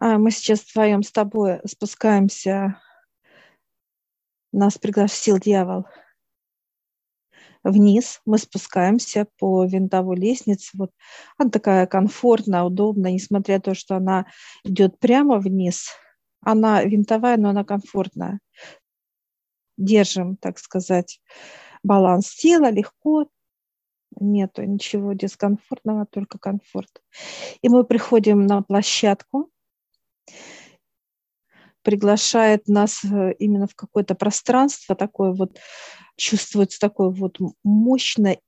А мы сейчас вдвоем с тобой спускаемся. Нас пригласил дьявол вниз. Мы спускаемся по винтовой лестнице. Вот она такая комфортная, удобная, несмотря на то, что она идет прямо вниз. Она винтовая, но она комфортная. Держим, так сказать, баланс тела легко, нету ничего дискомфортного, только комфорт. И мы приходим на площадку, приглашает нас э, именно в какое-то пространство, такое вот, чувствуется такое вот мощное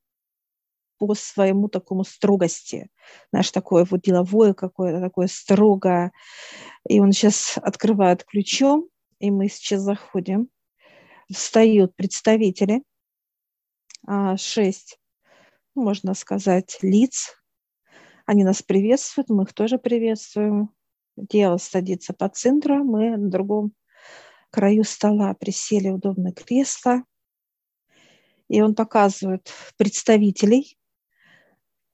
по своему такому строгости. Знаешь, такое вот деловое какое-то, такое строгое. И он сейчас открывает ключом, и мы сейчас заходим. Встают представители, а, шесть, можно сказать, лиц. Они нас приветствуют, мы их тоже приветствуем. Дело садится по центру, мы на другом краю стола присели в удобное кресло. И он показывает представителей.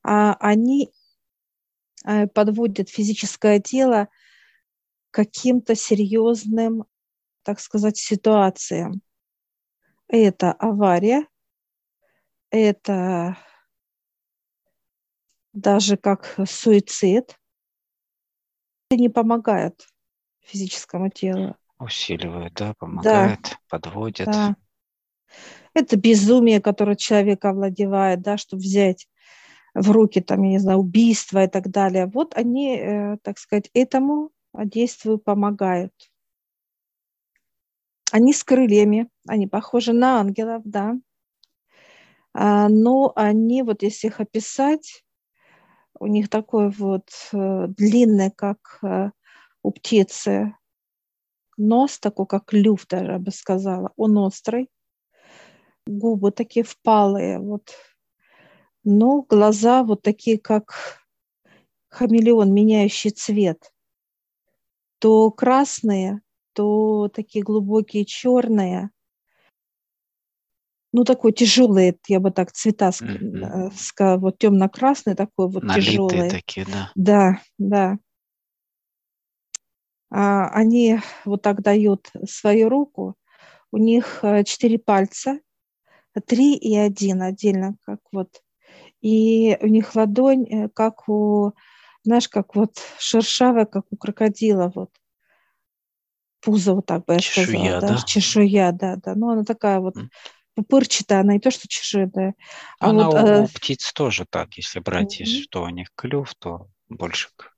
А они э, подводят физическое тело каким-то серьезным, так сказать, ситуациям. Это авария, это даже как суицид, это не помогает физическому телу. Усиливает, да, помогает, да. подводит. Да. Это безумие, которое человек овладевает, да, чтобы взять в руки, там, я не знаю, убийство и так далее. Вот они, э, так сказать, этому действию помогают. Они с крыльями, они похожи на ангелов, да. А, но они, вот если их описать, у них такой вот э, длинный, как э, у птицы, нос такой, как люфт даже, я бы сказала. Он острый, губы такие впалые, вот. Но глаза вот такие, как хамелеон, меняющий цвет. То красные, то такие глубокие черные ну, такой тяжелый, я бы так цвета mm-hmm. сказала, вот темно-красный такой вот Налитые тяжелый. такие, да. Да, да. А, они вот так дают свою руку, у них э, четыре пальца, три и один отдельно, как вот. И у них ладонь, э, как у, знаешь, как вот шершавая, как у крокодила, вот. Пузо, вот так бы я чешуя, сказала. Да? Да? Чешуя, да, да. Ну, она такая вот пупырчатая, она не то, что чешуйная. А она вот, у, э... у птиц тоже так, если брать, mm-hmm. что у них клюв, то больше к,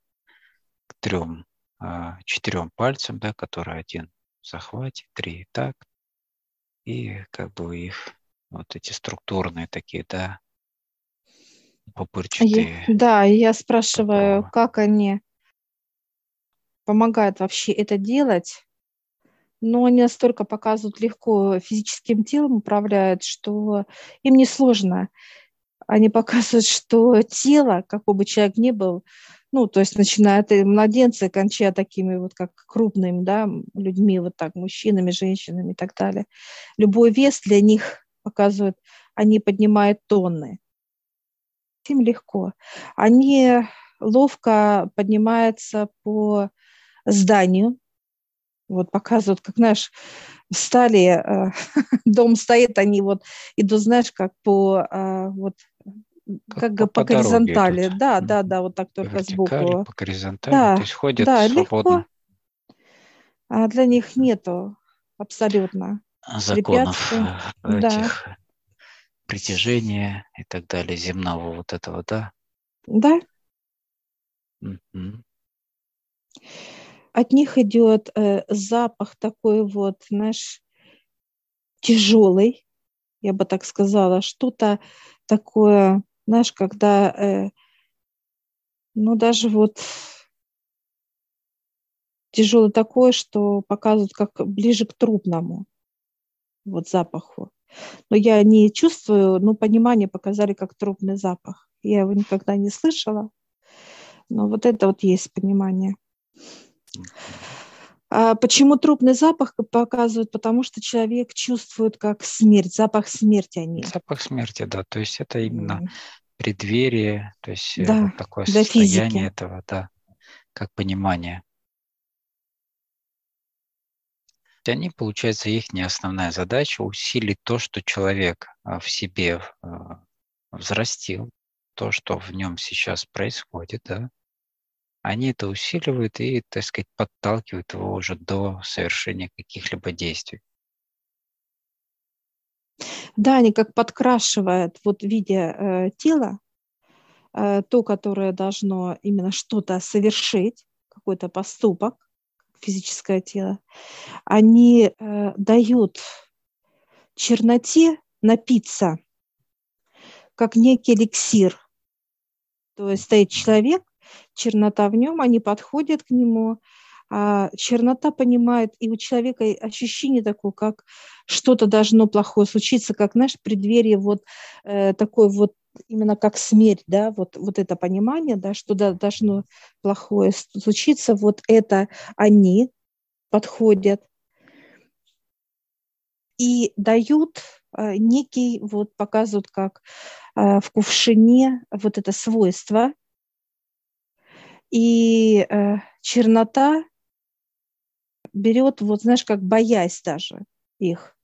к трем, а, четырем пальцам, да, которые один в захвате, три так, и как бы их вот эти структурные такие, да, пупырчатые. Я, да, я спрашиваю, такого. как они помогают вообще это делать, но они настолько показывают легко физическим телом, управляют, что им не сложно. Они показывают, что тело, какой бы человек ни был, ну, то есть начиная от младенца, кончая такими вот как крупными, да, людьми, вот так, мужчинами, женщинами и так далее. Любой вес для них показывает, они поднимают тонны. Им легко. Они ловко поднимаются по зданию, вот показывают, как, знаешь, встали, э, дом стоит, они вот идут, знаешь, как по, э, вот, как, как по, по горизонтали. Идут. Да, да, да, вот так только Вертикали, сбоку. По горизонтали, да, то есть ходят да, свободно. Легко. А для них нету абсолютно законов э, этих да. притяжения и так далее, земного вот этого, да? Да. Угу от них идет э, запах такой вот, знаешь, тяжелый, я бы так сказала, что-то такое, знаешь, когда, э, ну, даже вот тяжелый такое, что показывают как ближе к трупному вот запаху. Но я не чувствую, но понимание показали как трупный запах. Я его никогда не слышала, но вот это вот есть понимание. А почему трупный запах показывают? Потому что человек чувствует как смерть, запах смерти они. Запах смерти, да. То есть это именно преддверие, то есть э, да, вот такое состояние физики. этого, да, как понимание. Они, получается, их не основная задача усилить то, что человек а, в себе а, взрастил, то, что в нем сейчас происходит, да, они это усиливают и, так сказать, подталкивают его уже до совершения каких-либо действий. Да, они как подкрашивают вот в виде э, тела э, то, которое должно именно что-то совершить, какой-то поступок, физическое тело, они э, дают черноте напиться, как некий эликсир. То есть стоит человек, чернота в нем, они подходят к нему, а чернота понимает, и у человека ощущение такое, как что-то должно плохое случиться, как, знаешь, преддверие вот э, такой вот именно как смерть, да, вот, вот это понимание, да, что да, должно плохое случиться, вот это они подходят и дают э, некий, вот показывают, как э, в кувшине вот это свойство, и э, чернота берет, вот знаешь, как боясь даже их,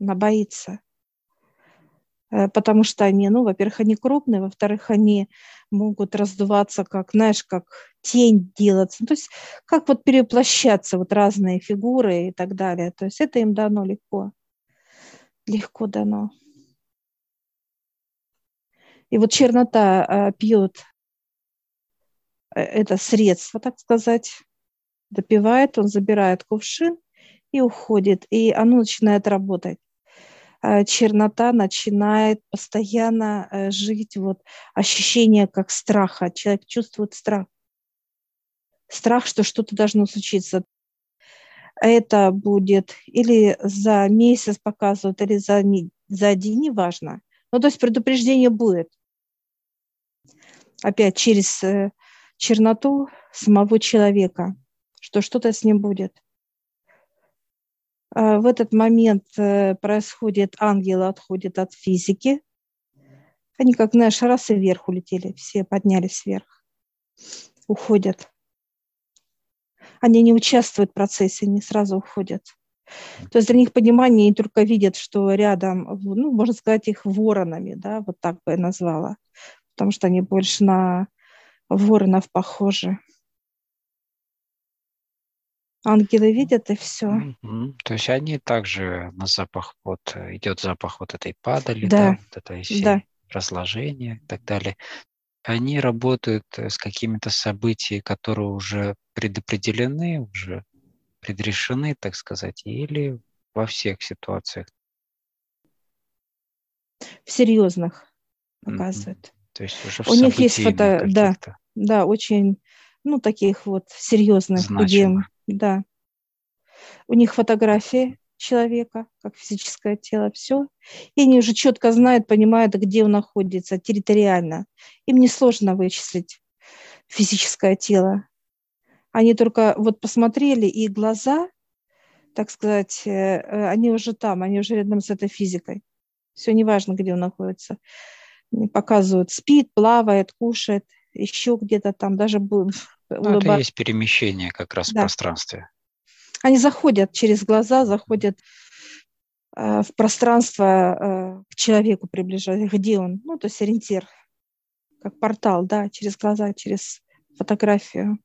она боится. Э, потому что они, ну, во-первых, они крупные, во-вторых, они могут раздуваться, как, знаешь, как тень делаться, ну, то есть как вот переплощаться, вот разные фигуры и так далее. То есть это им дано легко, легко дано. И вот чернота э, пьет это средство, так сказать, допивает, он забирает кувшин и уходит, и оно начинает работать. Э, чернота начинает постоянно э, жить вот ощущение как страха. Человек чувствует страх. Страх, что что-то должно случиться. Это будет или за месяц показывают, или за, за день, неважно. Ну, то есть предупреждение будет. Опять через э, черноту самого человека, что что-то с ним будет. А, в этот момент э, происходит, ангелы отходят от физики. Они как, знаешь, раз и вверх улетели, все поднялись вверх, уходят. Они не участвуют в процессе, они сразу уходят. То есть для них понимание, они только видят, что рядом, ну, можно сказать, их воронами, да, вот так бы я назвала, потому что они больше на воронов похожи. Ангелы видят и все. Mm-hmm. То есть они также на запах, вот идет запах вот этой падали, да, да вот этой всей да. разложения и так далее. Они работают э, с какими-то событиями, которые уже предопределены, уже предрешены, так сказать, или во всех ситуациях? В серьезных показывают. Mm-hmm. То есть уже У них есть фото, да, да, очень, ну, таких вот серьезных, где да. У них фотографии человека, как физическое тело, все. И они уже четко знают, понимают, где он находится территориально. Им несложно вычислить физическое тело. Они только вот посмотрели, и глаза, так сказать, э, э, они уже там, они уже рядом с этой физикой. Все неважно, где он находится. Показывают, спит, плавает, кушает, еще где-то там, даже ну, это есть перемещение как раз да. в пространстве. Они заходят через глаза, заходят э, в пространство э, к человеку приближаются, где он, ну, то есть ориентир, как портал, да, через глаза, через фотографию.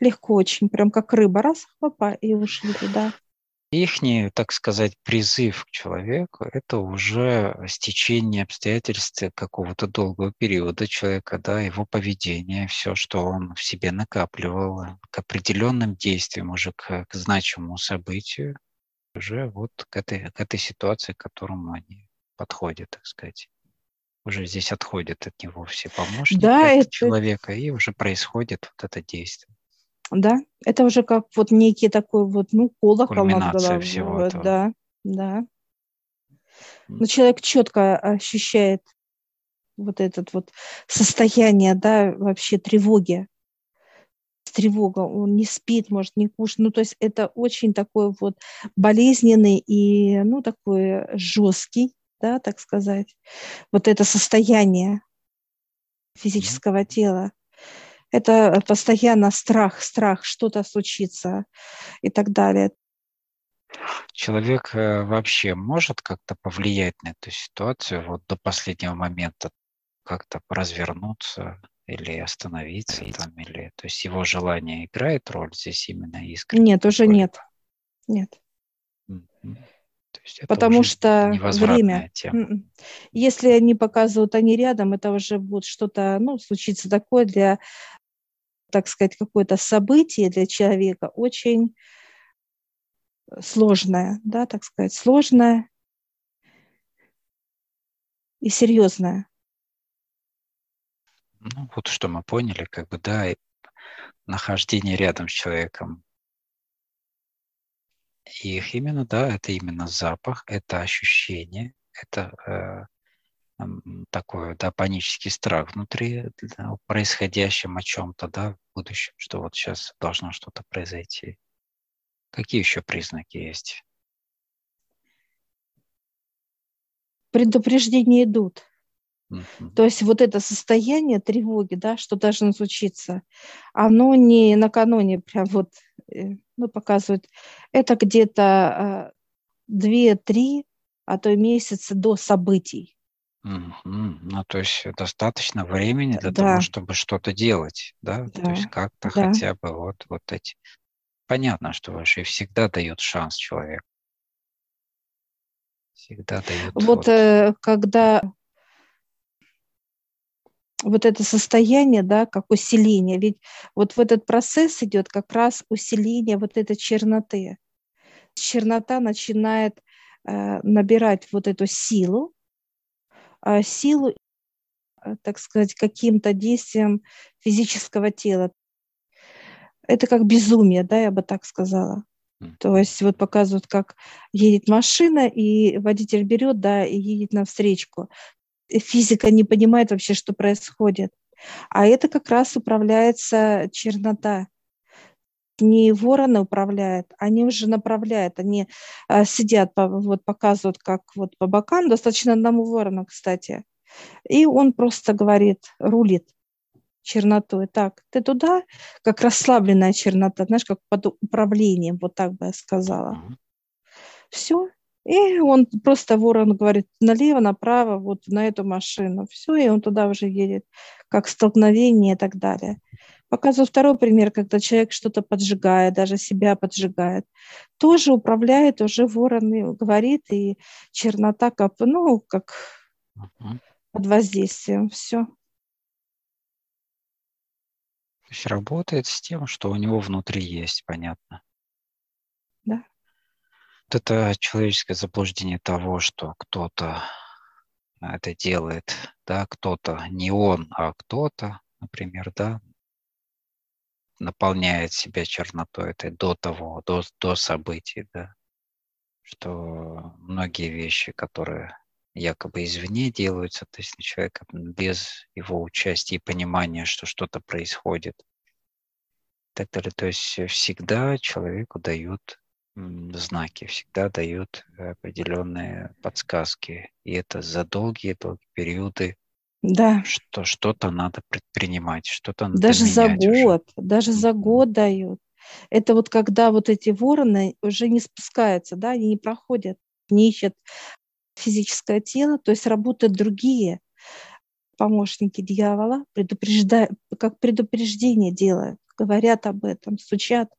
Легко очень, прям как рыба, раз, хлопа, и ушли туда. Ихний, так сказать, призыв к человеку – это уже стечение обстоятельств какого-то долгого периода человека, да, его поведение, все, что он в себе накапливал к определенным действиям, уже к, к значимому событию, уже вот к этой, к этой ситуации, к которому они подходят, так сказать. Уже здесь отходят от него все помощники да, это... человека, и уже происходит вот это действие. Да, это уже как вот некий такой вот, ну, колокол над головой. Всего этого. Да, да. Но человек четко ощущает вот этот вот состояние, да, вообще тревоги. Тревога, он не спит, может, не кушать. Ну, то есть это очень такой вот болезненный и, ну, такой жесткий, да, так сказать, вот это состояние физического тела это постоянно страх, страх, что-то случится и так далее. Человек э, вообще может как-то повлиять на эту ситуацию вот до последнего момента, как-то развернуться или остановиться там, или то есть его желание играет роль здесь именно искренне? Нет, уже нет. Нет. Потому что время. Тема. М-м. Если они показывают, они рядом, это уже будет что-то, ну, случится такое для, так сказать, какое-то событие для человека очень сложное, да, так сказать, сложное и серьезное. Ну, вот что мы поняли, как бы, да, нахождение рядом с человеком. Их именно, да, это именно запах, это ощущение, это э, такой, да, панический страх внутри да, происходящем о чем-то, да, в будущем, что вот сейчас должно что-то произойти. Какие еще признаки есть? Предупреждения идут. То есть вот это состояние тревоги, да, что должно случиться, оно не накануне прям вот, ну, показывает, это где-то две-три, а то и месяца до событий. Mm-hmm. Ну, то есть достаточно времени для да. того, чтобы что-то делать, да? да. То есть как-то да. хотя бы вот, вот эти понятно, что вообще всегда дает шанс человек. Всегда дает. Вот, вот. Э, когда вот это состояние, да, как усиление, ведь вот в этот процесс идет как раз усиление вот этой черноты. Чернота начинает э, набирать вот эту силу, э, силу, э, так сказать, каким-то действием физического тела это как безумие, да, я бы так сказала. То есть вот показывают, как едет машина, и водитель берет, да, и едет навстречу. И физика не понимает вообще, что происходит. А это как раз управляется чернота. Не вороны управляют, они уже направляют, они э, сидят, вот показывают, как вот по бокам, достаточно одному ворону, кстати. И он просто говорит, рулит чернотой. Так, ты туда, как расслабленная чернота, знаешь, как под управлением, вот так бы я сказала. Все. И он просто ворон говорит налево, направо, вот на эту машину. Все, и он туда уже едет, как столкновение и так далее. Показываю второй пример, когда человек что-то поджигает, даже себя поджигает. Тоже управляет уже ворон говорит, и чернота, как, ну, как uh-huh. под воздействием. Все есть работает с тем, что у него внутри есть, понятно. Да. Вот это человеческое заблуждение того, что кто-то это делает, да, кто-то, не он, а кто-то, например, да, наполняет себя чернотой этой до того, до, до событий, да, что многие вещи, которые якобы извне делаются, то есть человек без его участия и понимания, что что-то происходит. Так далее. То есть всегда человеку дают знаки, всегда дают определенные подсказки. И это за долгие-долгие периоды да. что что-то надо предпринимать, что-то надо Даже за год, уже. даже за год дают. Это вот когда вот эти вороны уже не спускаются, да, они не проходят, не ищут физическое тело, то есть работают другие помощники дьявола, предупреждают, как предупреждение делают, говорят об этом, стучат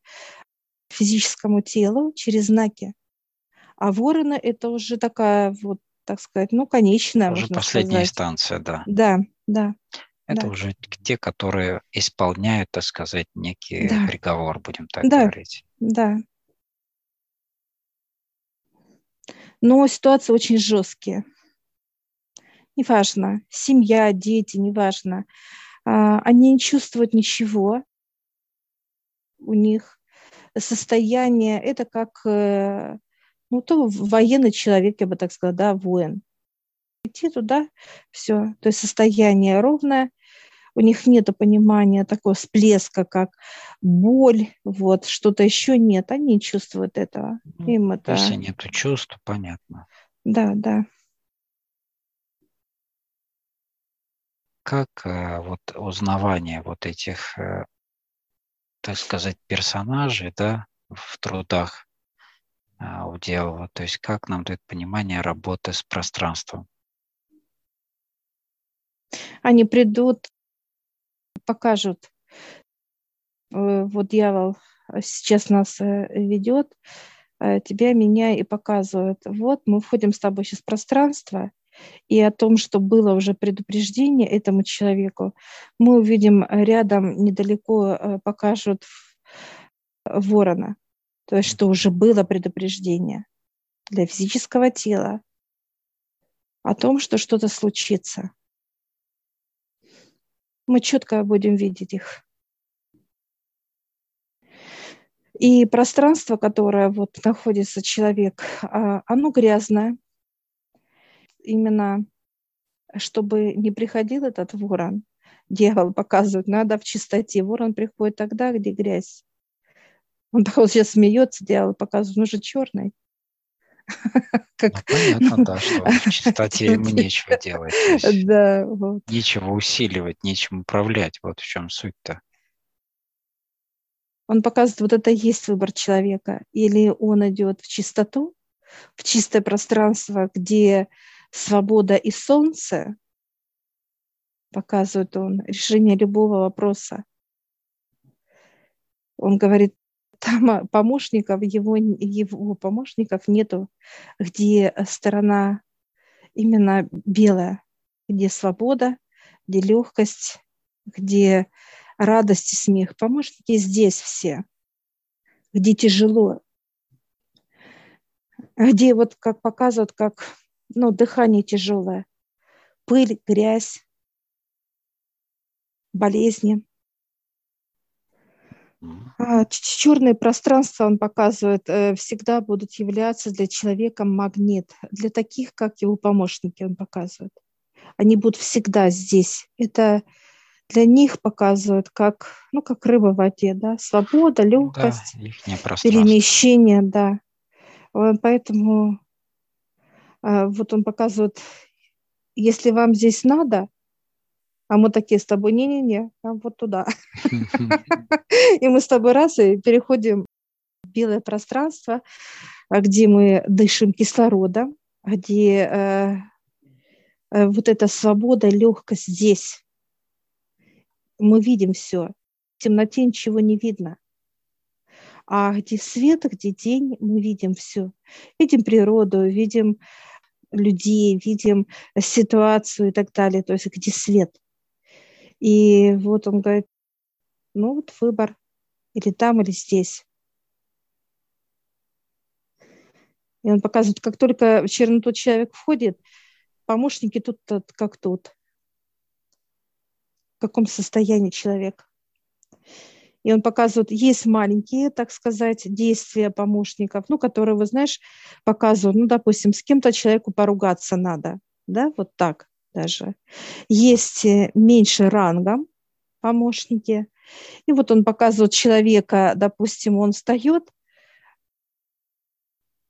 физическому телу через знаки. А вороны это уже такая вот, так сказать, ну, конечная, Уже последняя сказать. инстанция, да. Да, да. Это да. уже те, которые исполняют, так сказать, некий да. приговор, будем так да. говорить. Да, но ситуации очень жесткие. Неважно, семья, дети, неважно. А, они не чувствуют ничего. У них состояние, это как, э, ну, то военный человек, я бы так сказала, да, воин. Идти туда, все, то есть состояние ровное, у них нет понимания такого всплеска, как боль, вот, что-то еще нет, они не чувствуют этого. Ну, Им это... Если нет чувств, понятно. Да, да. Как э, вот узнавание вот этих, э, так сказать, персонажей, да, в трудах а, у дьявола. То есть как нам дает понимание работы с пространством? Они придут, покажут. Э, вот дьявол сейчас нас э, ведет, э, тебя, меня и показывает. Вот мы входим с тобой сейчас в пространство, и о том, что было уже предупреждение этому человеку, мы увидим рядом, недалеко покажут ворона. То есть, что уже было предупреждение для физического тела о том, что что-то случится. Мы четко будем видеть их. И пространство, которое вот находится человек, а, оно грязное. Именно чтобы не приходил этот ворон, дьявол показывает, надо в чистоте. Ворон приходит тогда, где грязь. Он вот сейчас смеется, дьявол показывает, он же черный. Как... Ну, понятно, да, что в чистоте ему нечего делать. Да, вот. Нечего усиливать, нечем управлять. Вот в чем суть-то. Он показывает, вот это есть выбор человека. Или он идет в чистоту, в чистое пространство, где свобода и солнце, показывает он решение любого вопроса. Он говорит, там помощников, его, его помощников нету, где сторона именно белая, где свобода, где легкость, где радость и смех. Помощники здесь все, где тяжело, где вот как показывают, как ну, дыхание тяжелое, пыль, грязь, болезни. А, черные пространства, он показывает, э, всегда будут являться для человека магнит. Для таких, как его помощники, он показывает. Они будут всегда здесь. Это для них показывают как, ну, как рыба в воде, да, свобода, легкость, да, перемещение, да. Поэтому а, вот он показывает, если вам здесь надо, а мы такие с тобой, не-не-не, а вот туда. И мы с тобой раз и переходим в белое пространство, где мы дышим кислородом, где э, э, вот эта свобода, легкость здесь. Мы видим все. В темноте ничего не видно. А где свет, где день, мы видим все. Видим природу, видим людей, видим ситуацию и так далее. То есть где свет – и вот он говорит, ну вот выбор, или там, или здесь. И он показывает, как только в черноту человек входит, помощники тут как тут. В каком состоянии человек. И он показывает, есть маленькие, так сказать, действия помощников, ну, которые, вы знаешь, показывают, ну, допустим, с кем-то человеку поругаться надо, да, вот так даже. Есть э, меньше рангом помощники. И вот он показывает человека, допустим, он встает,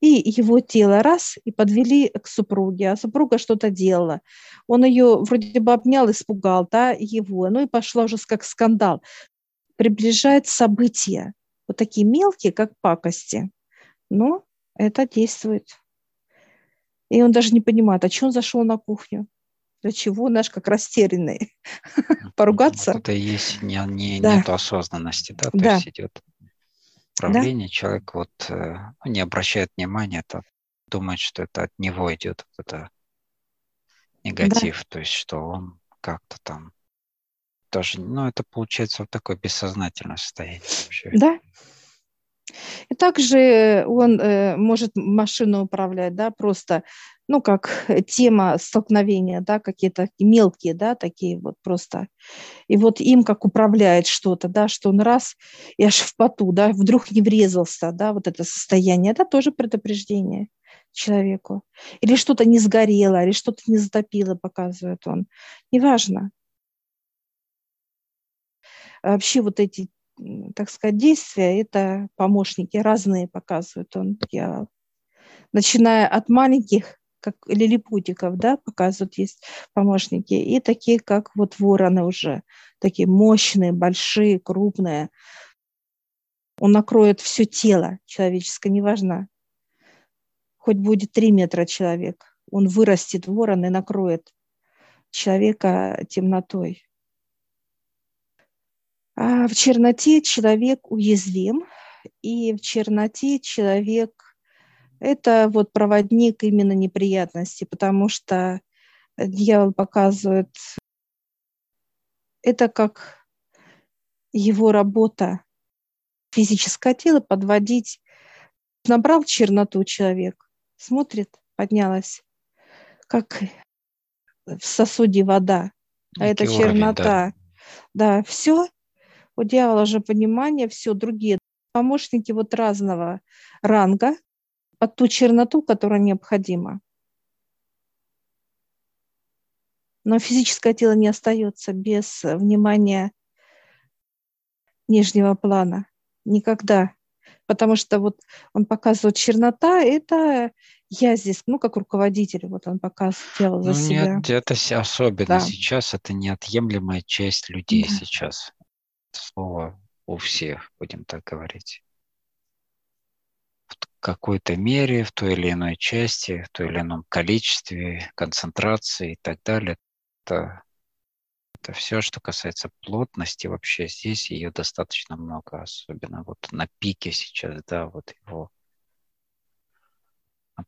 и его тело раз, и подвели к супруге, а супруга что-то делала. Он ее вроде бы обнял, испугал, да, его, ну и пошла уже как скандал. Приближает события, вот такие мелкие, как пакости, но это действует. И он даже не понимает, а что он зашел на кухню? для чего наш как растерянный поругаться. Вот это и есть не, не, да. нет осознанности, да, то да. есть идет управление, да. человек вот э, ну, не обращает внимания, то думает, что это от него идет вот это негатив, да. то есть что он как-то там тоже, ну это получается вот такое бессознательное состояние вообще. Да, и также он э, может машину управлять, да, просто, ну, как тема столкновения, да, какие-то мелкие, да, такие вот просто. И вот им как управляет что-то, да, что он раз и аж в поту, да, вдруг не врезался, да, вот это состояние, это тоже предупреждение человеку. Или что-то не сгорело, или что-то не затопило, показывает он. Неважно. Вообще вот эти так сказать, действия, это помощники разные показывают он, дьявол. Начиная от маленьких, как лилипутиков, да, показывают есть помощники, и такие, как вот вороны уже, такие мощные, большие, крупные. Он накроет все тело человеческое, неважно, хоть будет три метра человек, он вырастет ворон и накроет человека темнотой. А в черноте человек уязвим, и в черноте человек – это вот проводник именно неприятности, потому что дьявол показывает, это как его работа, физическое тело подводить. Набрал черноту человек, смотрит, поднялась, как в сосуде вода, а это чернота. Да, да все, у дьявола же понимание, все другие помощники вот разного ранга под ту черноту, которая необходима. Но физическое тело не остается без внимания нижнего плана. Никогда. Потому что вот он показывает чернота, это я здесь, ну, как руководитель, вот он показывает дело за ну, себя. Нет, это особенно да. сейчас, это неотъемлемая часть людей да. сейчас слово у всех, будем так говорить. В какой-то мере, в той или иной части, в той или ином количестве, концентрации и так далее. Это, это все, что касается плотности. Вообще здесь ее достаточно много, особенно вот на пике сейчас, да, вот его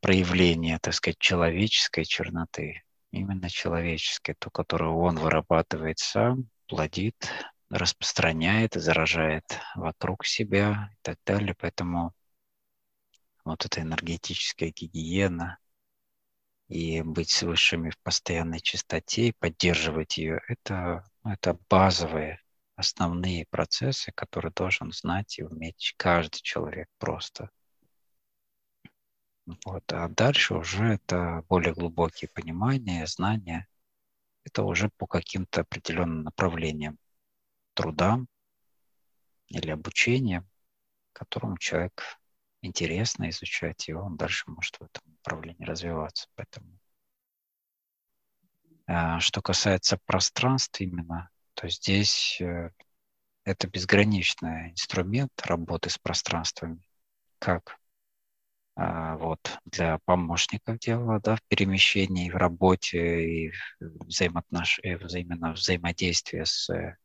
проявление, так сказать, человеческой черноты, именно человеческой, ту, которую он вырабатывает сам, плодит, распространяет и заражает вокруг себя и так далее. Поэтому вот эта энергетическая гигиена и быть с высшими в постоянной чистоте и поддерживать ее, это, ну, это базовые, основные процессы, которые должен знать и уметь каждый человек просто. Вот. А дальше уже это более глубокие понимания, знания. Это уже по каким-то определенным направлениям трудам или обучением, которому человек интересно изучать, и он дальше может в этом направлении развиваться. Поэтому а, что касается пространств именно, то здесь э, это безграничный инструмент работы с пространствами, как а, вот для помощников дела, да, в перемещении, в работе и взаимоотнош... взаимно взаимодействии с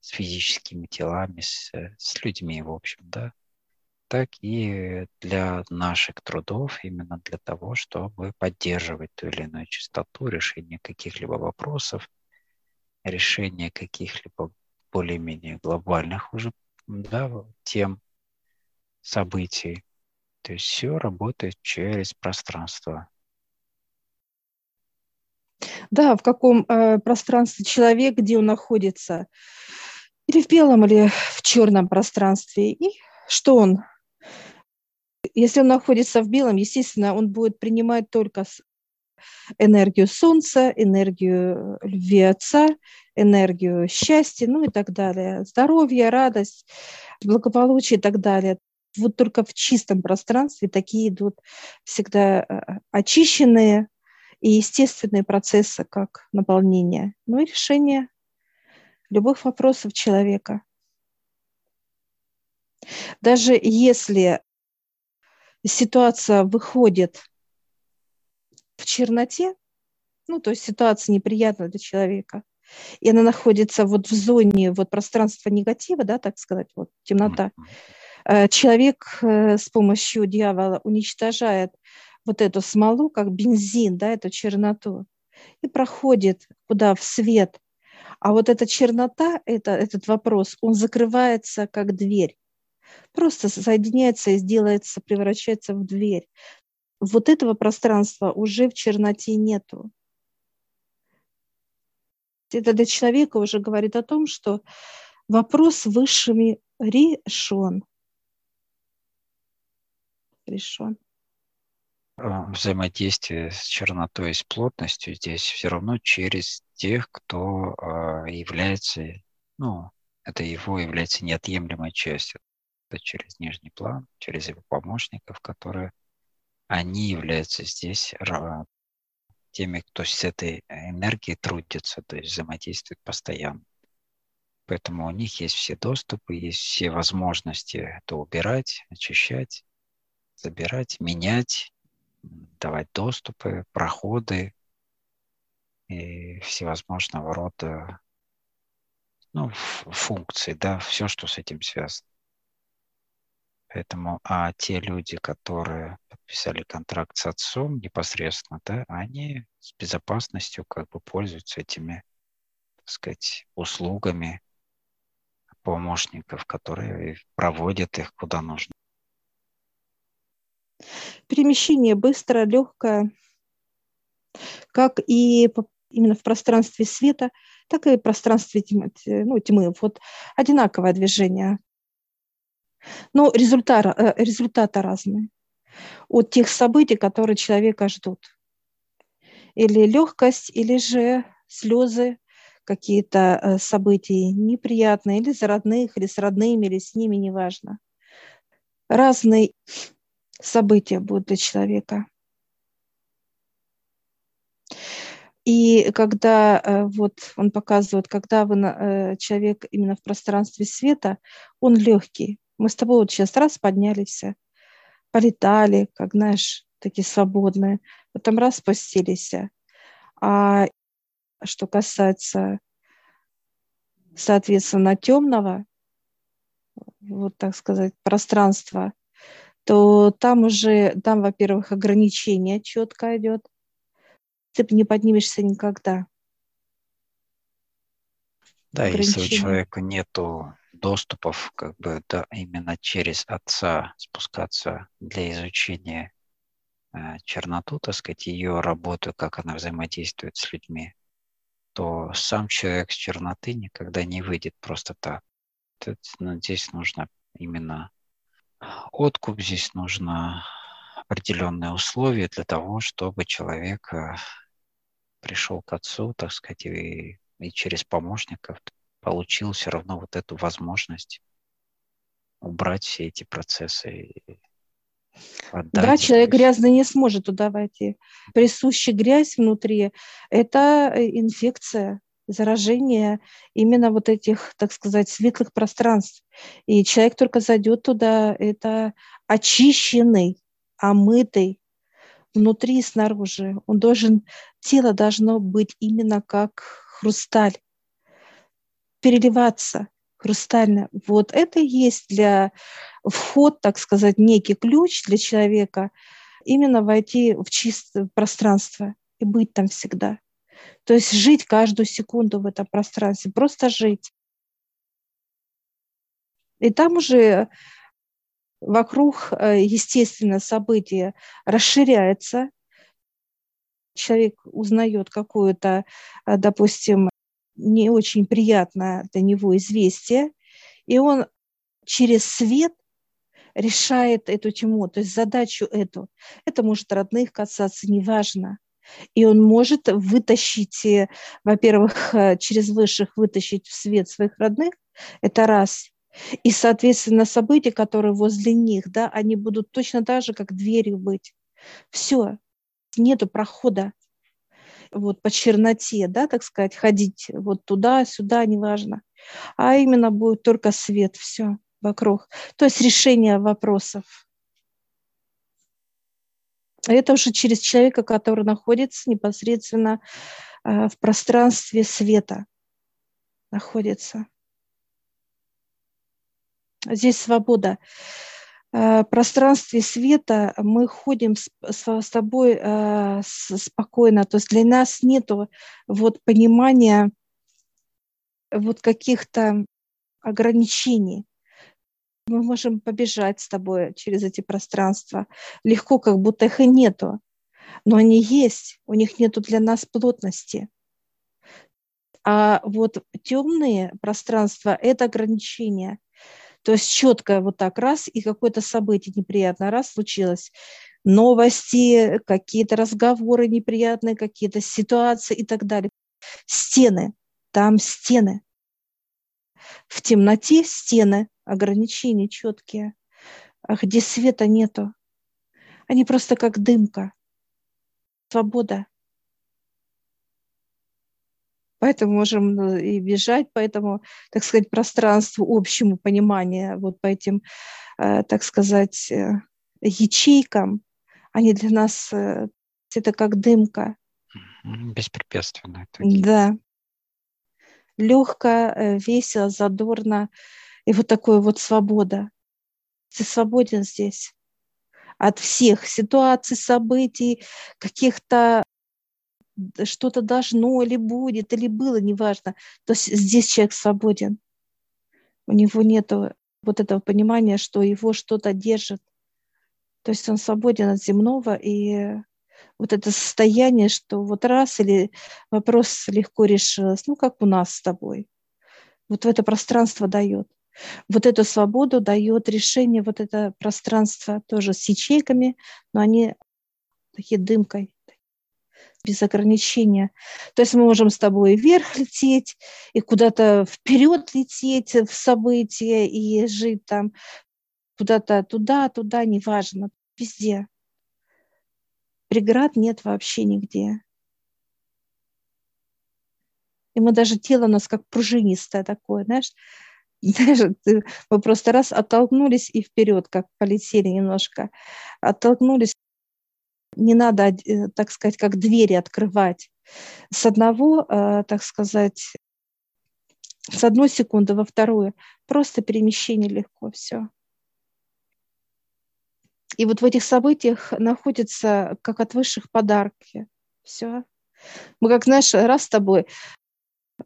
с физическими телами, с, с людьми, в общем, да, так и для наших трудов, именно для того, чтобы поддерживать ту или иную частоту, решение каких-либо вопросов, решение каких-либо более-менее глобальных уже да, тем, событий. То есть все работает через пространство. Да, в каком э, пространстве человек, где он находится или в белом, или в черном пространстве. И что он? Если он находится в белом, естественно, он будет принимать только энергию Солнца, энергию любви Отца, энергию счастья, ну и так далее, здоровье, радость, благополучие и так далее. Вот только в чистом пространстве такие идут всегда э, очищенные и естественные процессы, как наполнение, ну и решение любых вопросов человека. Даже если ситуация выходит в черноте, ну, то есть ситуация неприятна для человека, и она находится вот в зоне вот пространства негатива, да, так сказать, вот темнота, э, человек э, с помощью дьявола уничтожает вот эту смолу, как бензин, да, эту черноту, и проходит куда? В свет – а вот эта чернота, это, этот вопрос, он закрывается как дверь. Просто соединяется и сделается, превращается в дверь. Вот этого пространства уже в черноте нету. Это для человека уже говорит о том, что вопрос высшими решен. Решен. А, взаимодействие с чернотой и с плотностью здесь все равно через тех, кто а, является, ну, это его является неотъемлемой частью. Это через нижний план, через его помощников, которые они являются здесь теми, кто с этой энергией трудится, то есть взаимодействует постоянно. Поэтому у них есть все доступы, есть все возможности это убирать, очищать, забирать, менять, давать доступы, проходы и всевозможного рода ну, функции, да, все, что с этим связано. Поэтому, а те люди, которые подписали контракт с отцом непосредственно, да, они с безопасностью как бы пользуются этими, так сказать, услугами помощников, которые проводят их куда нужно. Перемещение быстрое, легкое, как и именно в пространстве света, так и в пространстве тьмы. Ну, тьмы. Вот одинаковое движение. Но результат, э, результаты разные от тех событий, которые человека ждут. Или легкость, или же слезы, какие-то э, события неприятные, или за родных, или с родными, или с ними, неважно. Разные события будут для человека. И когда э, вот он показывает, когда вы, э, человек именно в пространстве света, он легкий. Мы с тобой вот сейчас раз поднялись, полетали, как, знаешь, такие свободные, потом раз спустились. А что касается, соответственно, темного, вот так сказать, пространства, то там уже, там, во-первых, ограничение четко идет. Ты не поднимешься никогда. Да, если у человека нету доступов, как бы, да, именно через отца спускаться для изучения э, черноту, так сказать, ее работу, как она взаимодействует с людьми, то сам человек с черноты никогда не выйдет просто так. Это, ну, здесь нужно именно откуп, здесь нужно определенные условия для того, чтобы человек э, пришел к отцу, так сказать, и, и через помощников получил все равно вот эту возможность убрать все эти процессы. Отдать, да, человек грязный не сможет туда войти. Присущая грязь внутри – это э, инфекция, заражение именно вот этих, так сказать, светлых пространств. И человек только зайдет туда, это очищенный, омытый, внутри и снаружи. Он должен, тело должно быть именно как хрусталь переливаться хрустально. Вот это и есть для вход, так сказать, некий ключ для человека, именно войти в чистое пространство и быть там всегда. То есть жить каждую секунду в этом пространстве, просто жить. И там уже вокруг, э, естественно, события расширяется. Человек узнает какую-то, э, допустим, не очень приятное для него известие, и он через свет решает эту тьму, то есть задачу эту. Это может родных касаться, неважно. И он может вытащить, э, во-первых, э, через высших вытащить в свет своих родных, это раз. И, соответственно, события, которые возле них, да, они будут точно так же, как дверью быть. Все, нету прохода вот по черноте, да, так сказать, ходить вот туда-сюда, неважно, а именно будет только свет, все вокруг. То есть решение вопросов. Это уже через человека, который находится непосредственно э, в пространстве света, находится. Здесь свобода. Э, пространстве света мы ходим с, с, тобой э, спокойно. То есть для нас нет вот понимания вот каких-то ограничений. Мы можем побежать с тобой через эти пространства. Легко, как будто их и нету. Но они есть, у них нету для нас плотности. А вот темные пространства – это ограничения – то есть четко вот так раз, и какое-то событие неприятное раз случилось. Новости, какие-то разговоры неприятные, какие-то ситуации и так далее. Стены, там стены. В темноте стены, ограничения четкие. Где света нету, они просто как дымка. Свобода. Поэтому можем ну, и бежать по этому, так сказать, пространству общему понимания, вот по этим, э, так сказать, э, ячейкам, Они для нас, э, это как дымка. Беспрепятственно. Да. Легко, э, весело, задорно. И вот такое вот свобода. Ты свободен здесь от всех ситуаций, событий, каких-то что-то должно или будет, или было, неважно. То есть здесь человек свободен. У него нет вот этого понимания, что его что-то держит. То есть он свободен от земного, и вот это состояние, что вот раз или вопрос легко решился, ну, как у нас с тобой. Вот в это пространство дает. Вот эту свободу дает решение, вот это пространство тоже с ячейками, но они такие дымкой, без ограничения. То есть мы можем с тобой вверх лететь и куда-то вперед лететь в события и жить там куда-то туда, туда, неважно, везде. Преград нет вообще нигде. И мы даже тело у нас как пружинистое такое, знаешь, знаешь, мы просто раз оттолкнулись и вперед, как полетели немножко, оттолкнулись. Не надо, э, так сказать, как двери открывать. С одного, э, так сказать, с одной секунды во вторую. Просто перемещение легко, все. И вот в этих событиях находится как от высших подарки. Все. Мы как, знаешь, раз с тобой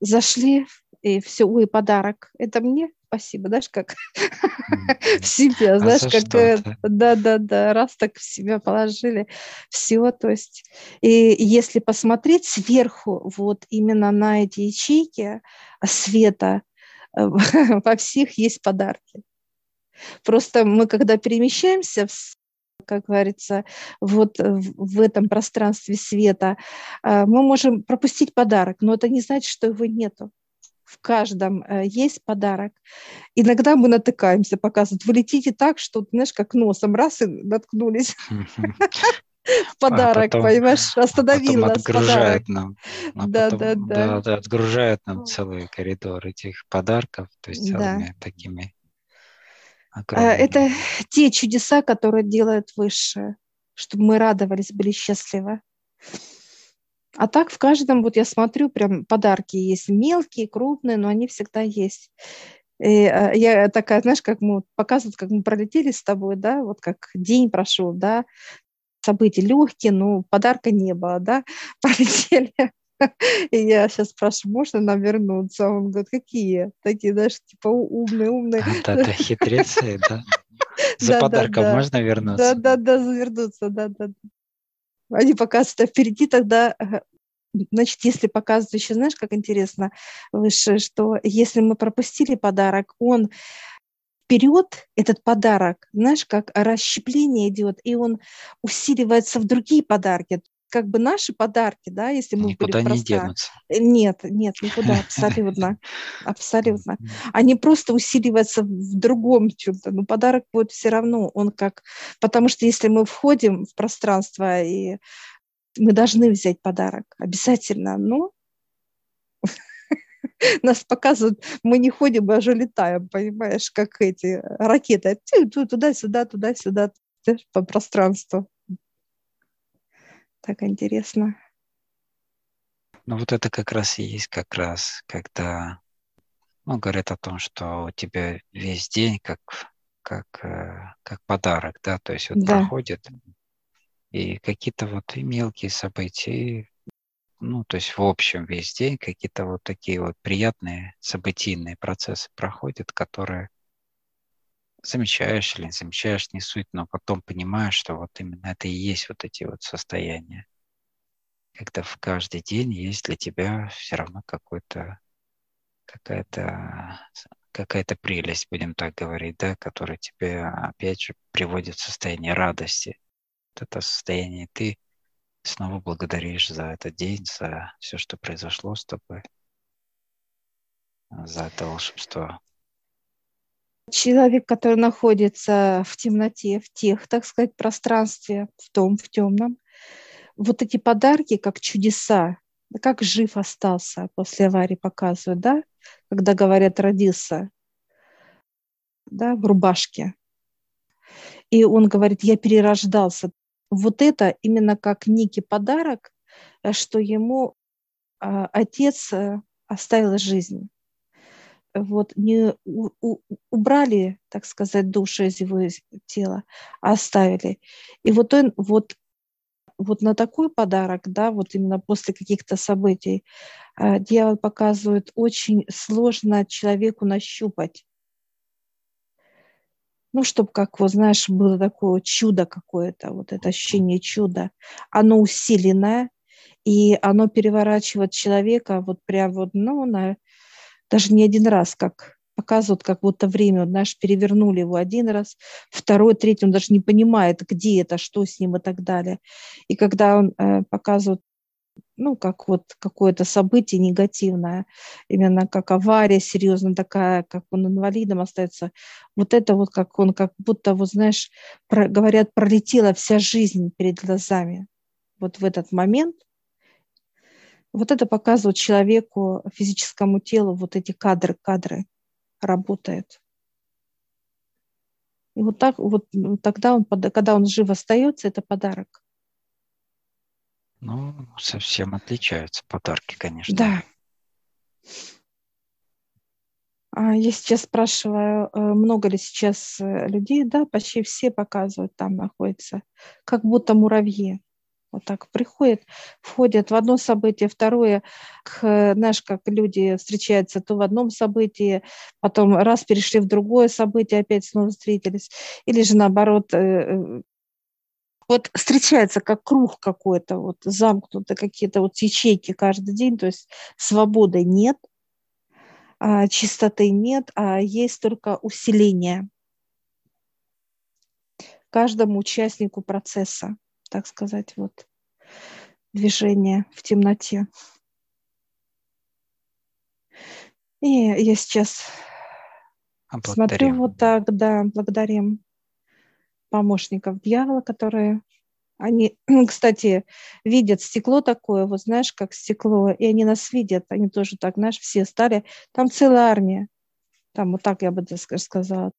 зашли и все, ой, подарок, это мне, спасибо, знаешь, как в себе, а знаешь, как, да-да-да, раз так в себя положили, все, то есть, и если посмотреть сверху вот именно на эти ячейки света, во всех есть подарки. Просто мы, когда перемещаемся в как говорится, вот в этом пространстве света, а, мы можем пропустить подарок, но это не значит, что его нету в каждом э, есть подарок. Иногда мы натыкаемся, показывают, вы летите так, что, знаешь, как носом раз и наткнулись. Подарок, понимаешь, остановил нас отгружает нам. Да, да, да. Отгружает нам целый коридор этих подарков, то есть целыми такими а, это те чудеса, которые делают высшее, чтобы мы радовались, были счастливы. А так в каждом, вот я смотрю, прям подарки есть мелкие, крупные, но они всегда есть. И а, я такая, знаешь, как мы показывают, как мы пролетели с тобой, да, вот как день прошел, да, события легкие, но подарка не было, да, пролетели. И я сейчас спрашиваю, можно нам вернуться? Он говорит, какие? Такие, знаешь, типа умные, умные. Да, да, хитрецы, да. За подарком можно вернуться? Да, да, да, завернуться, да, да. Они показывают, а впереди тогда Значит, если показывают еще, знаешь, как интересно выше, что если мы пропустили подарок, он вперед, этот подарок, знаешь, как расщепление идет, и он усиливается в другие подарки как бы наши подарки, да, если мы никуда были не денутся. Э, нет, нет, никуда, абсолютно, абсолютно. Они просто усиливаются в другом чем-то, но подарок будет все равно, он как, потому что если мы входим в пространство и мы должны взять подарок, обязательно, но нас показывают, мы не ходим, мы уже летаем, понимаешь, как эти ракеты, туда-сюда, туда-сюда, по пространству. Так интересно. Ну вот это как раз и есть как раз, когда ну, говорят о том, что у тебя весь день как, как, э, как подарок, да, то есть вот да. проходит, и какие-то вот и мелкие события, ну, то есть в общем весь день какие-то вот такие вот приятные событийные процессы проходят, которые замечаешь или не замечаешь, не суть, но потом понимаешь, что вот именно это и есть вот эти вот состояния. Когда в каждый день есть для тебя все равно какой-то какая-то какая-то прелесть, будем так говорить, да, которая тебе опять же приводит в состояние радости. Это состояние ты снова благодаришь за этот день, за все, что произошло с тобой, за это волшебство. Человек, который находится в темноте, в тех, так сказать, пространстве, в том, в темном, вот эти подарки, как чудеса, как жив остался после аварии показывают, да, когда говорят родился, да, в рубашке. И он говорит, я перерождался. вот это именно как некий подарок, э, что ему а, отец э, оставил жизнь. Вот не у, у, убрали, так сказать, душу из его тела, а оставили. И вот он вот вот на такой подарок, да, вот именно после каких-то событий, э, дьявол показывает очень сложно человеку нащупать ну, чтобы, как вот, знаешь, было такое чудо какое-то, вот это ощущение чуда, оно усиленное, и оно переворачивает человека вот прям вот, ну, на, даже не один раз, как показывают, как будто время, вот, знаешь, перевернули его один раз, второй, третий, он даже не понимает, где это, что с ним и так далее. И когда он э, показывает ну, как вот какое-то событие негативное, именно как авария серьезная такая, как он инвалидом остается, вот это вот как он, как будто, вот знаешь, про, говорят, пролетела вся жизнь перед глазами. Вот в этот момент вот это показывает человеку, физическому телу, вот эти кадры, кадры работают. И вот так, вот тогда он, когда он жив остается, это подарок. Ну, совсем отличаются подарки, конечно. Да. А я сейчас спрашиваю, э, много ли сейчас э, людей, да, почти все показывают, там находятся, как будто муравьи. Вот так приходят, входят в одно событие, второе, знаешь, как люди встречаются то в одном событии, потом раз перешли в другое событие, опять снова встретились, или же наоборот, э, вот встречается как круг какой-то, вот замкнуты какие-то вот ячейки каждый день, то есть свободы нет, а, чистоты нет, а есть только усиление. Каждому участнику процесса, так сказать, вот движение в темноте. И я сейчас смотрю вот так, да, благодарим помощников дьявола, которые они, кстати, видят стекло такое, вот знаешь, как стекло, и они нас видят, они тоже так, знаешь, все стали, там целая армия, там вот так я бы сказала,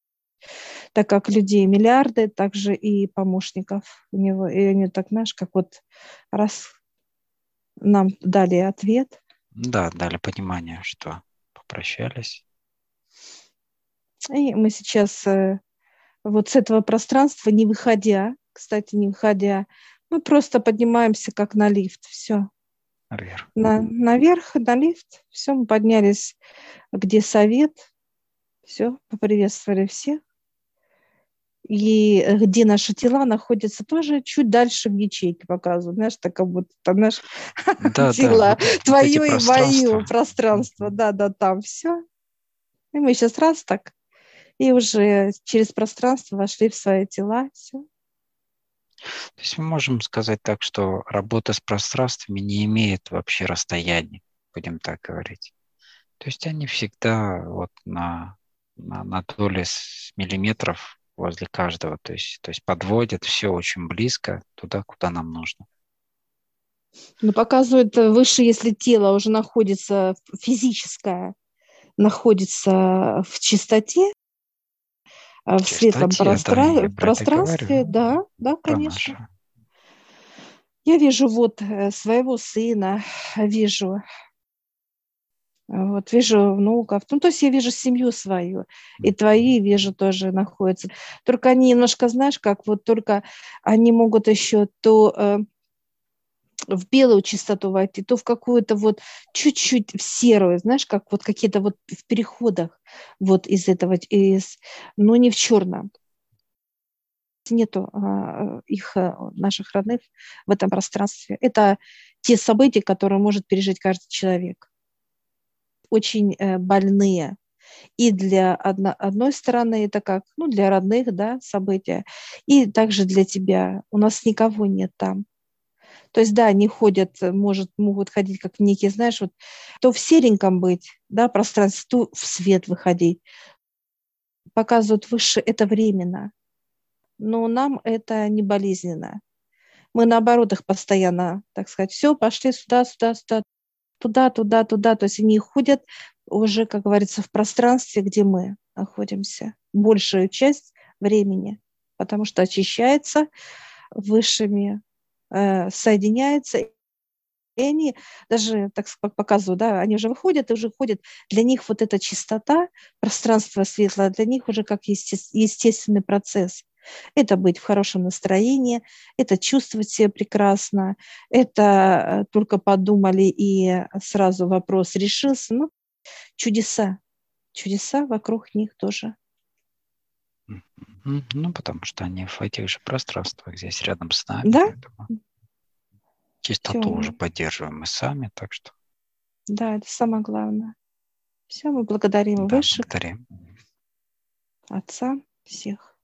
так как людей миллиарды, также и помощников у него, и они так, знаешь, как вот раз нам дали ответ. Да, дали понимание, что попрощались. И мы сейчас э, вот с этого пространства, не выходя, кстати, не выходя, мы просто поднимаемся как на лифт, все. Наверх. На, наверх, на лифт, все, мы поднялись, где совет, все, поприветствовали всех. И где наши тела находятся тоже чуть дальше в ячейке показывают, знаешь, так как будто, знаешь, да, тела, да, твое и мое пространство, да, да, там все. И мы сейчас раз так и уже через пространство вошли в свои тела. Все. То есть мы можем сказать так, что работа с пространствами не имеет вообще расстояния, будем так говорить. То есть они всегда вот на, на, на доли миллиметров возле каждого, то есть, то есть подводят все очень близко туда, куда нам нужно. Но показывает выше, если тело уже находится физическое, находится в чистоте, а, в светлом простра... пространстве, да, да, конечно. Я вижу вот э, своего сына, вижу вот вижу внуков, ну то есть я вижу семью свою, и твои вижу тоже находятся. Только они немножко, знаешь, как вот только они могут еще то э, в белую чистоту войти, то в какую-то вот чуть-чуть в серую, знаешь, как вот какие-то вот в переходах вот из этого, из, но не в черном. Нету а, их, э, наших родных в этом пространстве. Это те события, которые может пережить каждый человек. Очень э, больные. И для одно, одной стороны это как, ну, для родных, да, события, и также для тебя. У нас никого нет там то есть, да, они ходят, может, могут ходить как некие, знаешь, вот то в сереньком быть, да, пространстве, в свет выходить. Показывают выше, это временно. Но нам это не болезненно. Мы наоборот их постоянно, так сказать, все, пошли сюда, сюда, сюда, туда, туда, туда. То есть они ходят уже, как говорится, в пространстве, где мы находимся, большую часть времени, потому что очищается высшими э, соединяются, и они даже, так показываю, да, они уже выходят и уже ходят. Для них вот эта чистота, пространство светлое, для них уже как естественный процесс. Это быть в хорошем настроении, это чувствовать себя прекрасно, это э, только подумали и сразу вопрос решился. Ну, чудеса, чудеса вокруг них тоже. Ну, потому что они в этих же пространствах здесь рядом с нами. Да? Чистоту Все. уже поддерживаем мы сами, так что. Да, это самое главное. Все, мы благодарим да, высших. Благодарим. Отца всех.